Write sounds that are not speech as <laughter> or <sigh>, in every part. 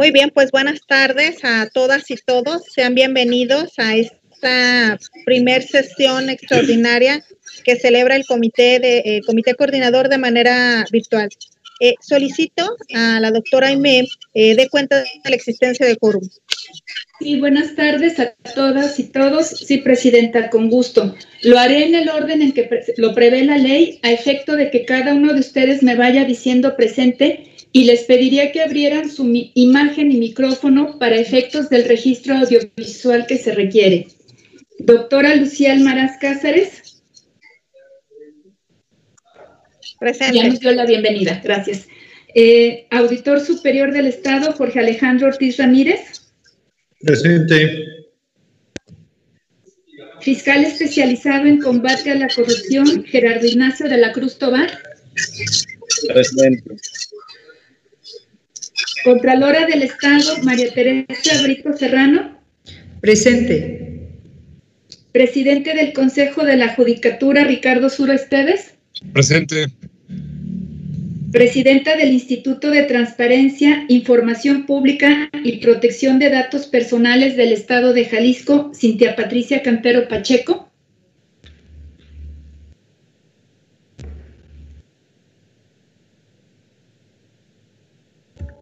Muy bien, pues buenas tardes a todas y todos. Sean bienvenidos a esta primer sesión extraordinaria que celebra el comité de eh, comité coordinador de manera virtual. Eh, solicito a la doctora Aimé eh, de cuenta de la existencia de quórum. Sí, buenas tardes a todas y todos. Sí, Presidenta, con gusto. Lo haré en el orden en que lo prevé la ley, a efecto de que cada uno de ustedes me vaya diciendo presente y les pediría que abrieran su imagen y micrófono para efectos del registro audiovisual que se requiere. Doctora Lucía Almaraz Cáceres. Presente. Ya nos dio la bienvenida, gracias. Eh, Auditor Superior del Estado, Jorge Alejandro Ortiz Ramírez. Presente. Fiscal especializado en combate a la corrupción, Gerardo Ignacio de la Cruz Tobar. Presente. Contralora del Estado, María Teresa Brito Serrano. Presente. Presidente del Consejo de la Judicatura, Ricardo Suro Esteves. Presente. Presidenta del Instituto de Transparencia, Información Pública y Protección de Datos Personales del Estado de Jalisco, Cintia Patricia Campero Pacheco.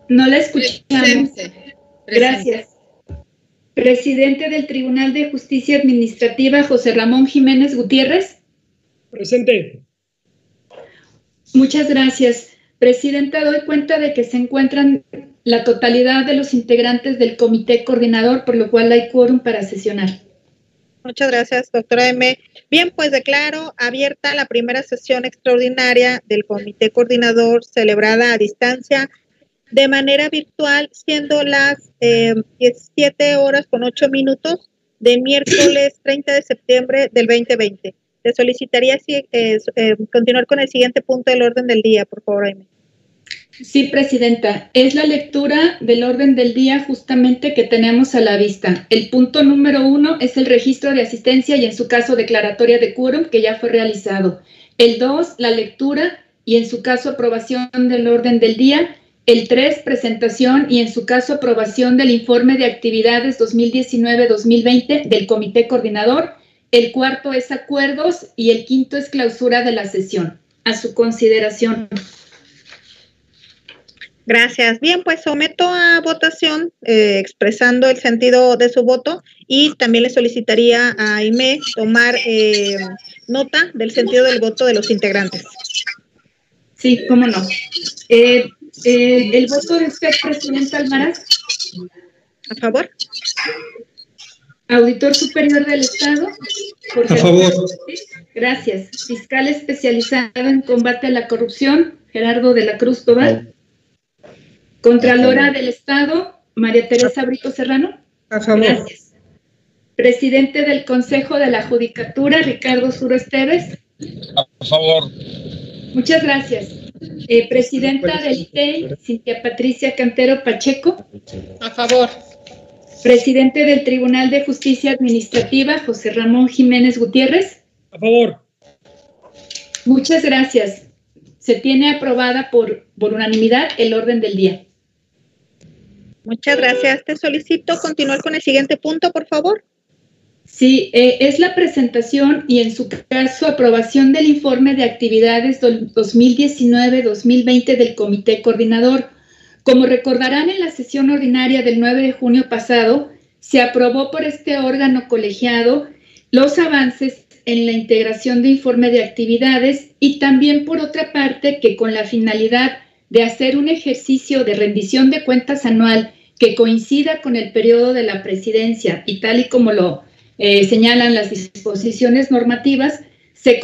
No la escuchamos. Gracias. Presidente del Tribunal de Justicia Administrativa, José Ramón Jiménez Gutiérrez. Presente. Muchas gracias. Presidenta, doy cuenta de que se encuentran la totalidad de los integrantes del comité coordinador, por lo cual hay quórum para sesionar. Muchas gracias, doctora M. Bien, pues declaro abierta la primera sesión extraordinaria del comité coordinador celebrada a distancia de manera virtual, siendo las eh, 17 horas con 8 minutos de miércoles <clears throat> 30 de septiembre del 2020. Le solicitaría si, eh, eh, continuar con el siguiente punto del orden del día, por favor, Aime. Sí, Presidenta, es la lectura del orden del día justamente que tenemos a la vista. El punto número uno es el registro de asistencia y en su caso declaratoria de quórum que ya fue realizado. El dos, la lectura y en su caso aprobación del orden del día. El tres, presentación y en su caso aprobación del informe de actividades 2019-2020 del Comité Coordinador. El cuarto es acuerdos y el quinto es clausura de la sesión. A su consideración. Gracias. Bien, pues someto a votación eh, expresando el sentido de su voto y también le solicitaría a Aime tomar eh, nota del sentido del voto de los integrantes. Sí, cómo no. Eh, el voto de usted, Presidenta Almaraz. A favor. Auditor Superior del Estado. a favor. Gracias. Fiscal especializado en combate a la corrupción, Gerardo de la Cruz Tobar. Contralora del Estado, María Teresa Brito Serrano. A favor. Gracias. Presidente del Consejo de la Judicatura, Ricardo Suro Esteves. A favor. Muchas gracias. Eh, presidenta del ITEI, Cintia Patricia Cantero Pacheco. A favor. Presidente del Tribunal de Justicia Administrativa, José Ramón Jiménez Gutiérrez. A favor. Muchas gracias. Se tiene aprobada por, por unanimidad el orden del día. Muchas gracias. Te solicito continuar con el siguiente punto, por favor. Sí, eh, es la presentación y en su caso aprobación del informe de actividades 2019-2020 del Comité Coordinador. Como recordarán en la sesión ordinaria del 9 de junio pasado, se aprobó por este órgano colegiado los avances en la integración de informe de actividades y también por otra parte que con la finalidad de hacer un ejercicio de rendición de cuentas anual que coincida con el periodo de la presidencia y tal y como lo eh, señalan las disposiciones normativas, se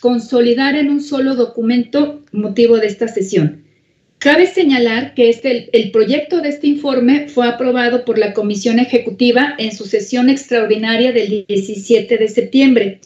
consolidar en un solo documento motivo de esta sesión. Cabe señalar que este, el proyecto de este informe fue aprobado por la Comisión Ejecutiva en su sesión extraordinaria del 17 de septiembre.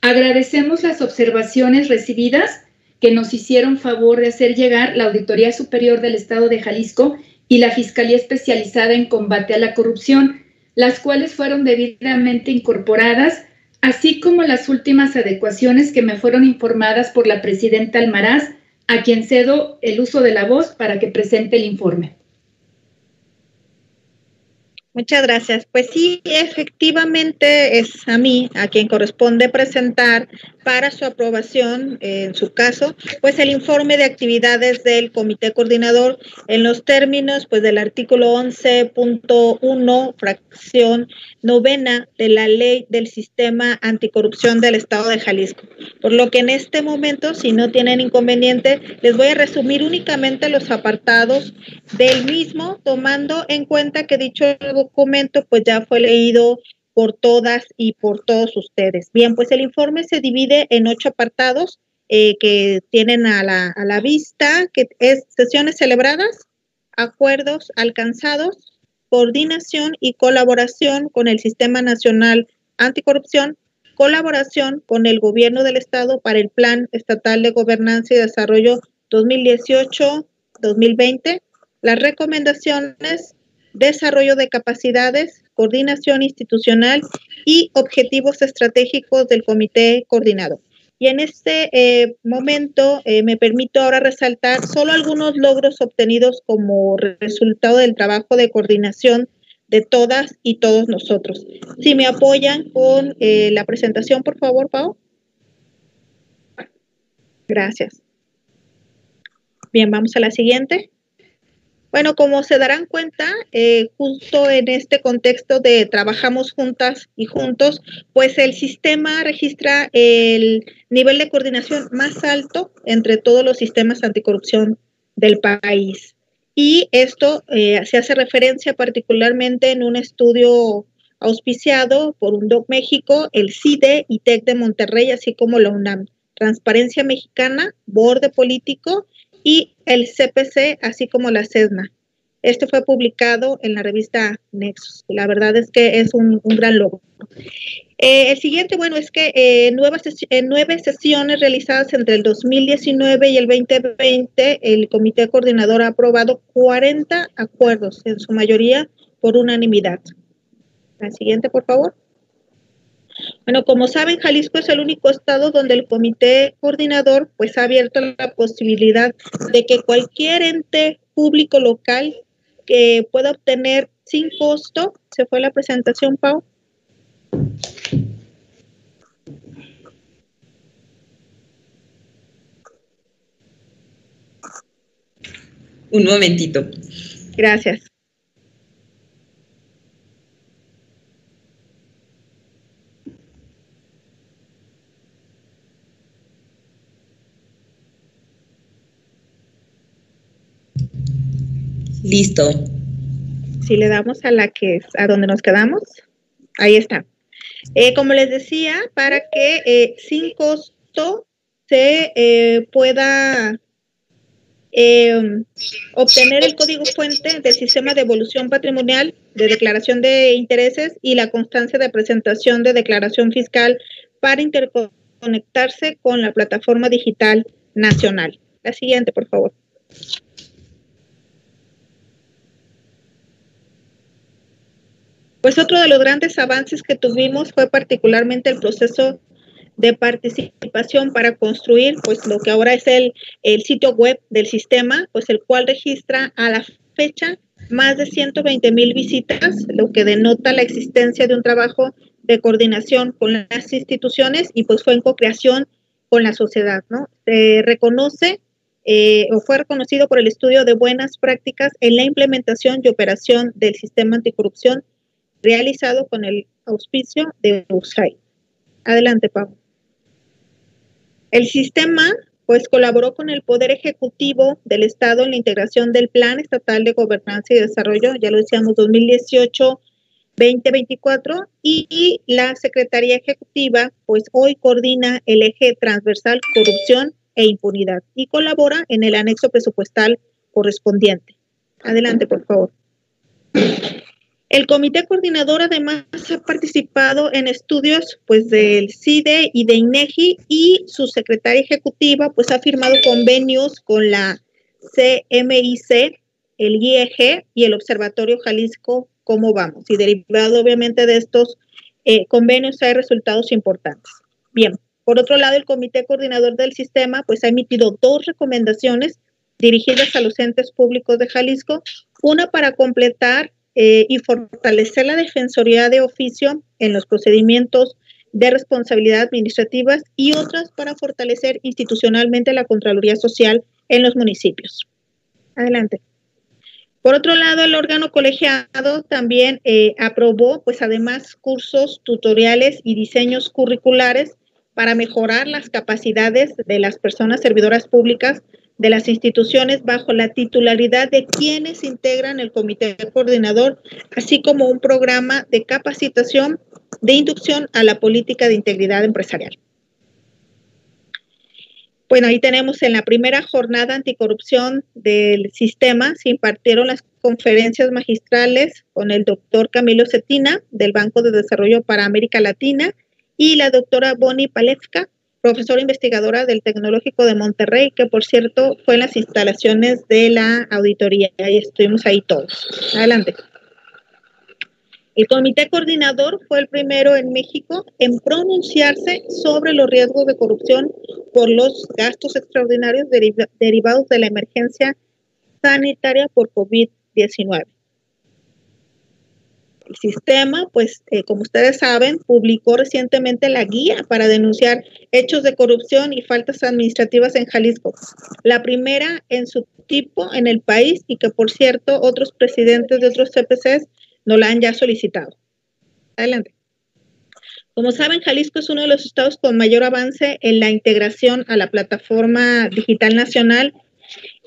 Agradecemos las observaciones recibidas que nos hicieron favor de hacer llegar la Auditoría Superior del Estado de Jalisco y la Fiscalía Especializada en Combate a la Corrupción, las cuales fueron debidamente incorporadas, así como las últimas adecuaciones que me fueron informadas por la presidenta Almaraz, a quien cedo el uso de la voz para que presente el informe. Muchas gracias. Pues sí, efectivamente es a mí a quien corresponde presentar para su aprobación, en su caso, pues el informe de actividades del comité coordinador en los términos pues del artículo 11.1, fracción novena de la ley del sistema anticorrupción del Estado de Jalisco. Por lo que en este momento, si no tienen inconveniente, les voy a resumir únicamente los apartados del mismo, tomando en cuenta que dicho documento pues ya fue leído por todas y por todos ustedes. Bien, pues el informe se divide en ocho apartados eh, que tienen a la, a la vista, que es sesiones celebradas, acuerdos alcanzados, coordinación y colaboración con el Sistema Nacional Anticorrupción, colaboración con el Gobierno del Estado para el Plan Estatal de Gobernanza y Desarrollo 2018-2020, las recomendaciones, desarrollo de capacidades, coordinación institucional y objetivos estratégicos del Comité Coordinador. Y en este eh, momento eh, me permito ahora resaltar solo algunos logros obtenidos como resultado del trabajo de coordinación de todas y todos nosotros. Si me apoyan con eh, la presentación, por favor, Pau. Gracias. Bien, vamos a la siguiente. Bueno, como se darán cuenta, eh, justo en este contexto de trabajamos juntas y juntos, pues el sistema registra el nivel de coordinación más alto entre todos los sistemas anticorrupción del país. Y esto eh, se hace referencia particularmente en un estudio auspiciado por UNDOC México, el CIDE y TEC de Monterrey, así como la UNAM. Transparencia Mexicana, Borde Político y el CPC, así como la CESNA. Este fue publicado en la revista Nexus. La verdad es que es un, gran logro. Eh, el siguiente, bueno, es que eh, nuevas en nueve sesiones realizadas entre el 2019 y el 2020, el Comité Coordinador ha aprobado 40 acuerdos, en su mayoría por unanimidad. La siguiente, por favor. Bueno, como saben, Jalisco es el único estado donde el comité coordinador pues ha abierto la posibilidad de que cualquier ente público local que pueda obtener sin costo, se fue la presentación, Pau. Un momentito. Gracias. Listo. Si le damos a la que es, a donde nos quedamos, ahí está. Eh, como les decía, para que eh, sin costo se eh, pueda obtener el código fuente del sistema de evolución patrimonial de declaración de intereses y la constancia de presentación de declaración fiscal para interconectarse con la plataforma digital nacional. La siguiente, por favor. Pues otro de los grandes avances que tuvimos fue particularmente el proceso de participación para construir pues lo que ahora es el, el sitio web del sistema, pues el cual registra a la fecha más de 120 mil visitas, lo que denota la existencia de un trabajo de coordinación con las instituciones y pues fue en co-creación con la sociedad, ¿no? Se reconoce eh, o fue reconocido por el estudio de buenas prácticas en la implementación y operación del sistema anticorrupción realizado con el auspicio de USAID. Adelante, Pablo. El sistema, pues, colaboró con el Poder Ejecutivo del Estado en la integración del Plan Estatal de Gobernanza y Desarrollo, ya lo decíamos, 2018-2024, y la Secretaría Ejecutiva, pues, hoy coordina el eje transversal corrupción e impunidad y colabora en el anexo presupuestal correspondiente. Adelante, por favor. El comité coordinador además ha participado en estudios pues del CIDE y de INEGI y su secretaria ejecutiva pues ha firmado convenios con la CMIC, el IEG y el Observatorio Jalisco Cómo Vamos. Y derivado obviamente de estos eh, convenios hay resultados importantes. Bien, por otro lado, el comité coordinador del sistema pues ha emitido dos recomendaciones dirigidas a los entes públicos de Jalisco, una para completar eh, y fortalecer la defensoría de oficio en los procedimientos de responsabilidad administrativas y otras para fortalecer institucionalmente la Contraloría Social en los municipios. Adelante. Por otro lado, el órgano colegiado también eh, aprobó, pues además, cursos, tutoriales y diseños curriculares para mejorar las capacidades de las personas servidoras públicas de las instituciones bajo la titularidad de quienes integran el comité coordinador, así como un programa de capacitación de inducción a la política de integridad empresarial. Bueno, ahí tenemos en la primera jornada anticorrupción del sistema, se impartieron las conferencias magistrales con el doctor Camilo Cetina del Banco de Desarrollo para América Latina y la doctora Bonnie Palevka, profesora investigadora del Tecnológico de Monterrey, que por cierto fue en las instalaciones de la auditoría y estuvimos ahí todos. Adelante. El comité coordinador fue el primero en México en pronunciarse sobre los riesgos de corrupción por los gastos extraordinarios derivados de la emergencia sanitaria por COVID-19. El sistema, pues, eh, como ustedes saben, publicó recientemente la guía para denunciar hechos de corrupción y faltas administrativas en Jalisco. La primera en su tipo en el país y que, por cierto, otros presidentes de otros CPCs no la han ya solicitado. Adelante. Como saben, Jalisco es uno de los estados con mayor avance en la integración a la plataforma digital nacional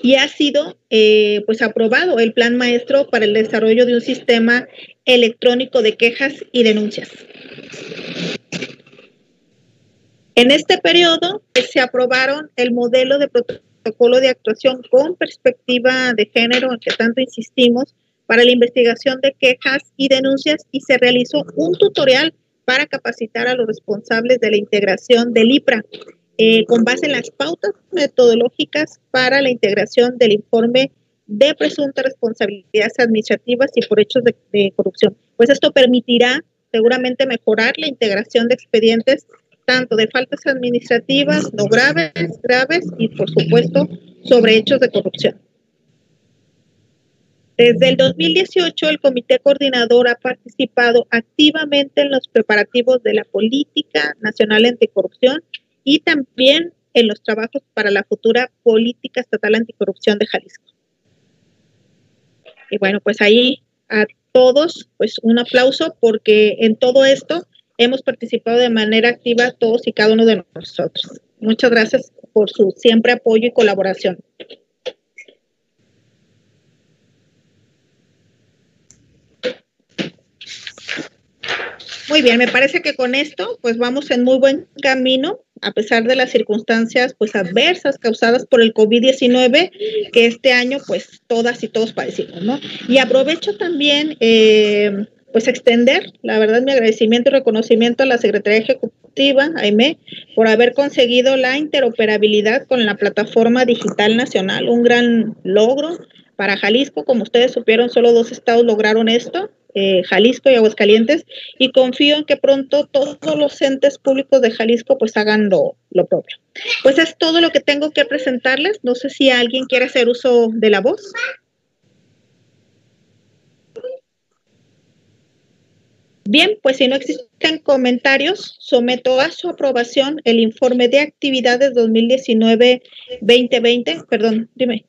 y ha sido eh, pues aprobado el plan maestro para el desarrollo de un sistema electrónico de quejas y denuncias. En este periodo pues, se aprobaron el modelo de protocolo de actuación con perspectiva de género en que tanto insistimos para la investigación de quejas y denuncias y se realizó un tutorial para capacitar a los responsables de la integración del IPRA eh, con base en las pautas metodológicas para la integración del informe de presuntas responsabilidades administrativas y por hechos de, de corrupción. Pues esto permitirá seguramente mejorar la integración de expedientes tanto de faltas administrativas no graves, graves y por supuesto sobre hechos de corrupción. Desde el 2018, el Comité Coordinador ha participado activamente en los preparativos de la Política Nacional Anticorrupción y también en los trabajos para la futura Política Estatal Anticorrupción de Jalisco. Y bueno, pues ahí a todos, pues un aplauso porque en todo esto hemos participado de manera activa todos y cada uno de nosotros. Muchas gracias por su siempre apoyo y colaboración. Muy bien, me parece que con esto pues vamos en muy buen camino a pesar de las circunstancias pues adversas causadas por el COVID-19 que este año pues todas y todos padecimos, ¿no? Y aprovecho también eh, pues extender, la verdad, mi agradecimiento y reconocimiento a la Secretaría Ejecutiva, AIME, por haber conseguido la interoperabilidad con la plataforma digital nacional, un gran logro para Jalisco, como ustedes supieron, solo dos estados lograron esto, eh, Jalisco y Aguascalientes, y confío en que pronto todos los entes públicos de Jalisco pues hagan lo, lo propio. Pues es todo lo que tengo que presentarles. No sé si alguien quiere hacer uso de la voz. Bien, pues si no existen comentarios, someto a su aprobación el informe de actividades 2019-2020. Perdón, dime.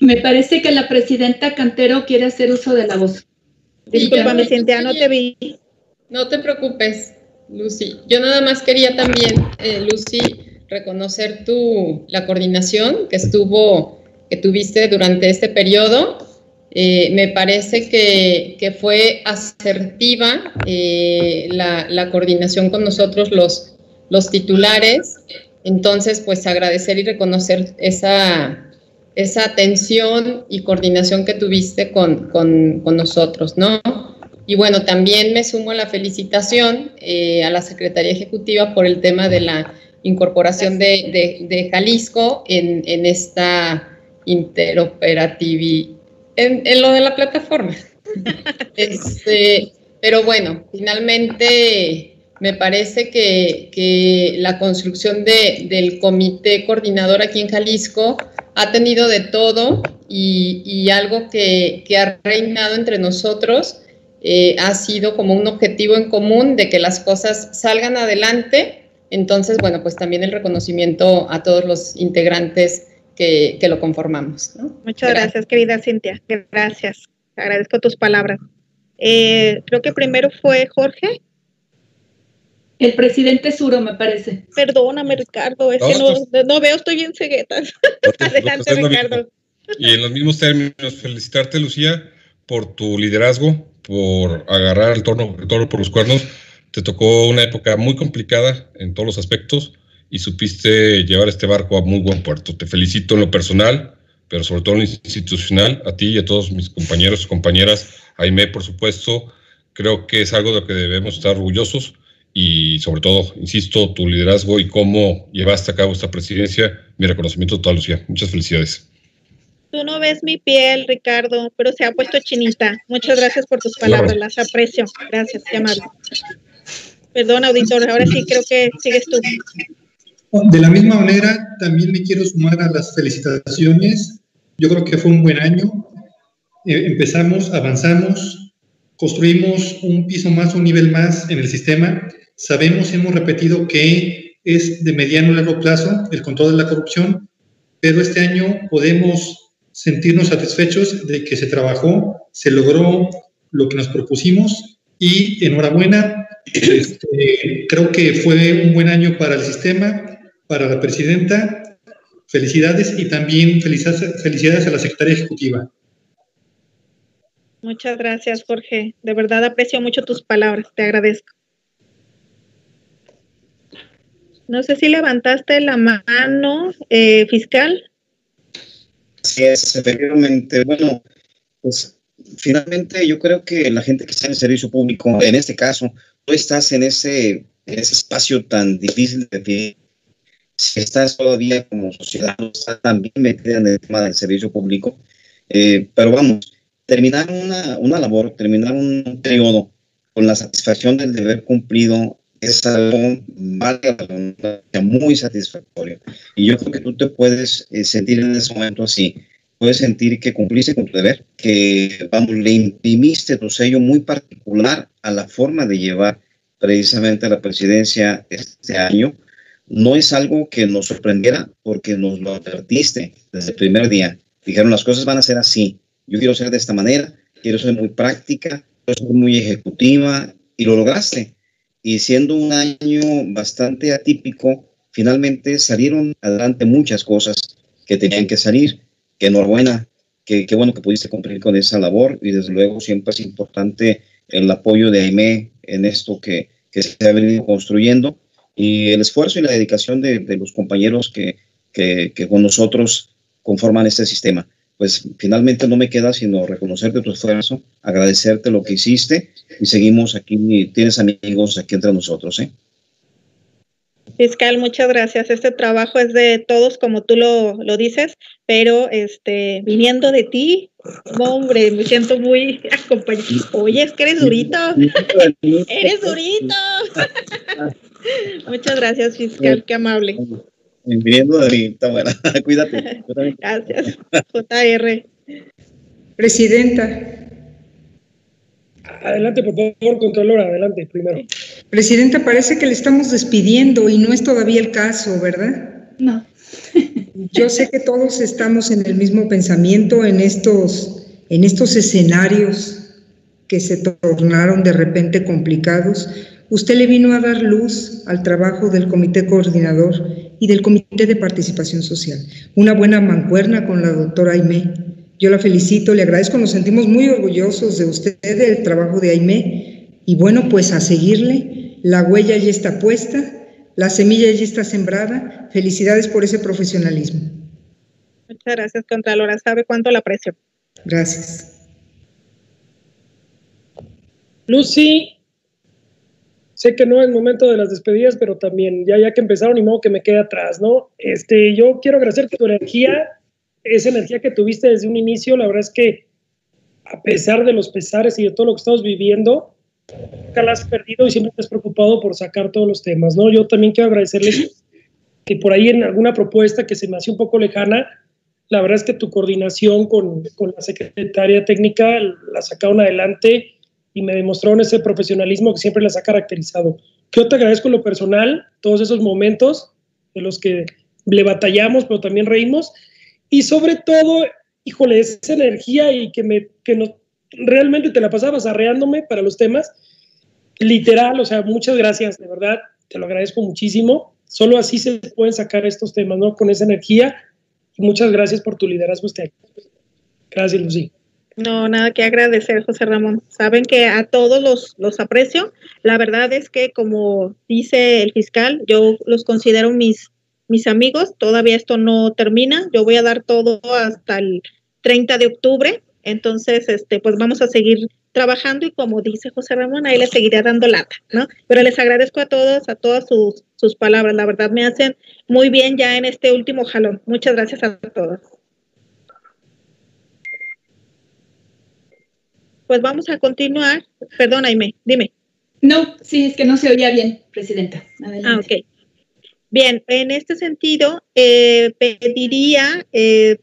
Me parece que la presidenta Cantero quiere hacer uso de la voz. Disculpame, Cintia, no te vi. No te preocupes, Lucy. Yo nada más quería también, eh, Lucy, reconocer tu, la coordinación que estuvo, que tuviste durante este periodo. Eh, me parece que, que fue asertiva eh, la, la, coordinación con nosotros, los, los titulares. Entonces, pues agradecer y reconocer esa, esa atención y coordinación que tuviste con, con, con nosotros, ¿no? Y bueno, también me sumo a la felicitación eh, a la Secretaría Ejecutiva por el tema de la incorporación de, de, de Jalisco en, en, esta interoperatividad, en, en, lo de la plataforma. <laughs> este, pero bueno, finalmente me parece que, que la construcción de, del comité coordinador aquí en Jalisco ha tenido de todo y, algo que, ha reinado entre nosotros eh, ha sido como un objetivo en común de que las cosas salgan adelante. Entonces, bueno, pues también el reconocimiento a todos los integrantes que, lo conformamos. Muchas gracias. querida Cintia. Gracias. Agradezco tus palabras. Eh, creo que primero fue Jorge. El presidente Suro, me parece. Perdóname, Ricardo, es que no, veo, estoy bien ceguetas. Adelante, Ricardo. Y en los mismos términos, felicitarte, Lucía, por tu liderazgo, por agarrar el toro, el toro por los cuernos. Te tocó una época muy complicada en todos los aspectos y supiste llevar este barco a muy buen puerto. Te felicito en lo personal, pero sobre todo en lo institucional, a ti y a todos mis compañeros y compañeras, Aime, por supuesto. Creo que es algo de lo que debemos estar orgullosos y sobre todo, insisto, tu liderazgo y cómo llevaste a cabo esta presidencia. Mi reconocimiento total, Lucía. Muchas felicidades. Tú no ves mi piel, Ricardo, pero se ha puesto chinita. Muchas gracias por tus palabras, las aprecio. Gracias, amable. Perdón, auditor, ahora sí creo que sigues tú. De la misma manera, también me quiero sumar a las felicitaciones. Yo creo que fue un buen año. Eh, empezamos, avanzamos, construimos un piso más, un nivel más en el sistema. Sabemos, hemos repetido que es de mediano a largo plazo el control de la corrupción, pero este año podemos sentirnos satisfechos de que se trabajó, se logró lo que nos propusimos y enhorabuena. Este, creo que fue un buen año para el sistema para la presidenta. Felicidades y también felicidades a la secretaria ejecutiva. Muchas gracias, Jorge. De verdad aprecio mucho tus palabras. Te agradezco. No sé si levantaste la mano, eh, fiscal. Sí, es, efectivamente. Bueno, pues finalmente yo creo que la gente que está en el servicio público, en este caso, tú estás en ese, en ese espacio tan difícil de definir si estás todavía como sociedad, estás también metida en el tema del servicio público. Eh, pero vamos, terminar una, una, labor, terminar un periodo con la satisfacción del deber cumplido es algo muy satisfactorio. Y yo creo que tú te puedes eh, sentir en ese momento así. Puedes sentir que cumpliste con tu deber, que, vamos, le imprimiste tu sello muy particular a la forma de llevar precisamente la presidencia este año no es algo que nos sorprendiera porque nos lo advertiste desde el primer día. Dijeron, las cosas van a ser así. Yo quiero ser de esta manera, quiero ser muy práctica, quiero ser muy ejecutiva y lo lograste. Y siendo un año bastante atípico, finalmente salieron adelante muchas cosas que tenían que salir. Que enhorabuena, que, bueno que pudiste cumplir con esa labor y desde luego siempre es importante el apoyo de AIME en esto que, que se ha venido construyendo y el esfuerzo y la dedicación de, los compañeros que, que, con nosotros conforman este sistema. Pues finalmente no me queda sino reconocerte tu esfuerzo, agradecerte lo que hiciste y seguimos aquí, tienes amigos aquí entre nosotros. ¿eh? Fiscal, muchas gracias. Este trabajo es de todos, como tú lo, lo dices, pero este, viniendo de ti, hombre, me siento muy acompañado. Oye, es que eres durito. <laughs> eres durito. <laughs> Muchas gracias, fiscal, qué amable. Viniendo de mí, está buena. <laughs> Cuídate. Gracias. JR. Presidenta. Adelante, por favor, Contralora, adelante, primero. Presidenta, parece que le estamos despidiendo y no es todavía el caso, ¿verdad? No. <laughs> Yo sé que todos estamos en el mismo pensamiento en estos, en estos escenarios que se tornaron de repente complicados, Usted le vino a dar luz al trabajo del comité coordinador y del comité de participación social. Una buena mancuerna con la doctora Aimé. Yo la felicito, le agradezco, nos sentimos muy orgullosos de usted, del trabajo de Aimé. Y bueno, pues a seguirle, la huella ya está puesta, la semilla ya está sembrada. Felicidades por ese profesionalismo. Muchas gracias, Contralora. Sabe cuánto la aprecio. Gracias. Lucy, sé que no es momento de las despedidas, pero también ya ya que empezaron, y modo que me quede atrás, ¿no? Este, yo quiero agradecerte tu energía, esa energía que tuviste desde un inicio, la verdad es que a pesar de los pesares y de todo lo que estamos viviendo, nunca la has perdido y siempre te has preocupado por sacar todos los temas, ¿no? Yo también quiero agradecerles que por ahí en alguna propuesta que se me hacía un poco lejana, La verdad es que tu coordinación con, con la secretaria técnica la sacaron adelante y me demostraron ese profesionalismo que siempre las ha caracterizado. Yo te agradezco lo personal todos esos momentos en los que le batallamos, pero también reímos. Y sobre todo, híjole, esa energía y que, me, que no, realmente te la pasabas arreándome para los temas. Literal, o sea, muchas gracias, de verdad, te lo agradezco muchísimo. Solo así se pueden sacar estos temas, ¿no? Con esa energía. Muchas gracias por tu liderazgo este año. Gracias, Lucy. No, nada que agradecer, José Ramón. Saben que a todos los, los aprecio. La verdad es que, como dice el fiscal, yo los considero mis, mis amigos. Todavía esto no termina. Yo voy a dar todo hasta el 30 de octubre. Entonces, este, pues vamos a seguir trabajando y como dice José Ramón, ahí les seguiré dando lata, ¿no? Pero les agradezco a todos, a todas sus, sus palabras. La verdad me hacen muy bien ya en este último jalón. Muchas gracias a todos. Pues vamos a continuar. Perdón, Aime, dime. No, sí, es que no se oía bien, Presidenta. Adelante. Ah, ok. Bien, en este sentido, eh, pediría, eh,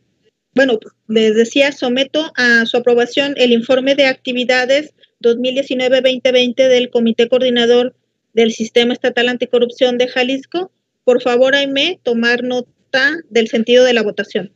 bueno, les decía, someto a su aprobación el informe de actividades 2019-2020 del Comité Coordinador del Sistema Estatal Anticorrupción de Jalisco. Por favor, Aime, tomar nota del sentido de la votación.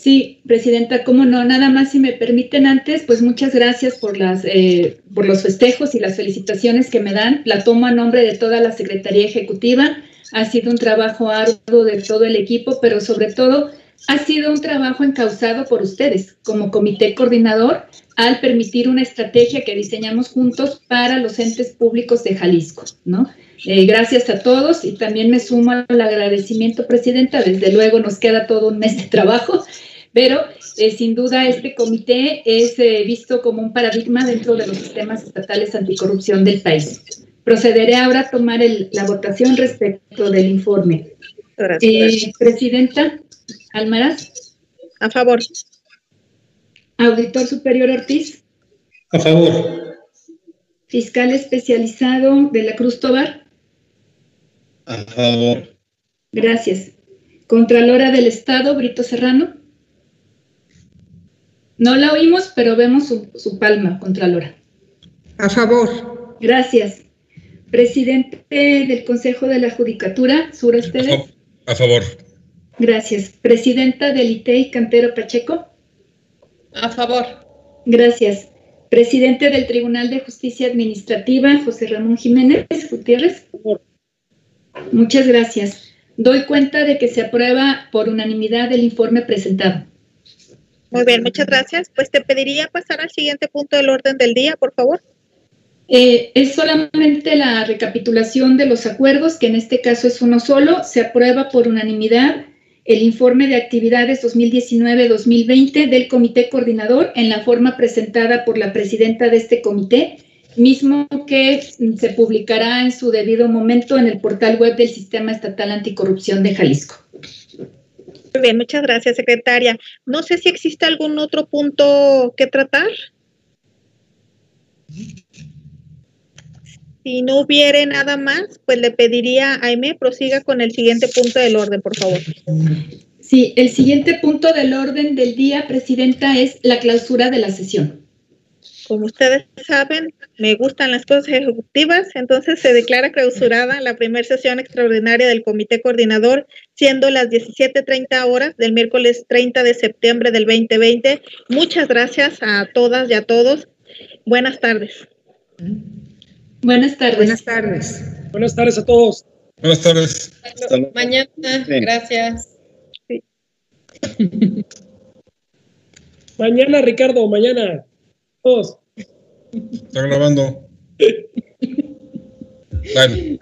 Sí, Presidenta, cómo no, nada más si me permiten antes, pues muchas gracias por, las, eh, por los festejos y las felicitaciones que me dan. La tomo a nombre de toda la Secretaría Ejecutiva. Ha sido un trabajo arduo de todo el equipo, pero sobre todo ha sido un trabajo encauzado por ustedes como comité coordinador al permitir una estrategia que diseñamos juntos para los entes públicos de Jalisco, ¿no? Eh, gracias a todos y también me sumo al agradecimiento, Presidenta. Desde luego nos queda todo un mes de trabajo pero eh, sin duda este comité es eh, visto como un paradigma dentro de los sistemas estatales anticorrupción del país. Procederé ahora a tomar la votación respecto del informe. Eh, Presidenta Almaraz. A favor. Auditor Superior Ortiz. A favor. Fiscal especializado de la Cruz Tobar. A favor. Gracias. Contralora del Estado, Brito Serrano. No la oímos, pero vemos su, palma, Contralora. A favor. Gracias. Presidente del Consejo de la Judicatura, Sura Esteves. A favor. Gracias. Presidenta del ITEI, Cantero Pacheco. A favor. Gracias. Presidente del Tribunal de Justicia Administrativa, José Ramón Jiménez Gutiérrez. Muchas gracias. Doy cuenta de que se aprueba por unanimidad el informe presentado. Muy bien, muchas gracias. Pues te pediría pasar al siguiente punto del orden del día, por favor. Eh, es solamente la recapitulación de los acuerdos, que en este caso es uno solo. Se aprueba por unanimidad el informe de actividades 2019-2020 del Comité Coordinador en la forma presentada por la presidenta de este comité, mismo que se publicará en su debido momento en el portal web del Sistema Estatal Anticorrupción de Jalisco. Muy bien, muchas gracias, secretaria. No sé si existe algún otro punto que tratar. Si no hubiere nada más, pues le pediría a Aime prosiga con el siguiente punto del orden, por favor. Sí, el siguiente punto del orden del día, Presidenta, es la clausura de la sesión. Como ustedes saben, me gustan las cosas ejecutivas, entonces se declara clausurada la primera sesión extraordinaria del Comité Coordinador, siendo las 17.30 horas del miércoles 30 de septiembre del 2020. Muchas gracias a todas y a todos. Buenas tardes. Buenas tardes. Buenas tardes. Buenas tardes a todos. Buenas tardes. Mañana, gracias. mañana, Ricardo, mañana. Todos. Está grabando. Bueno.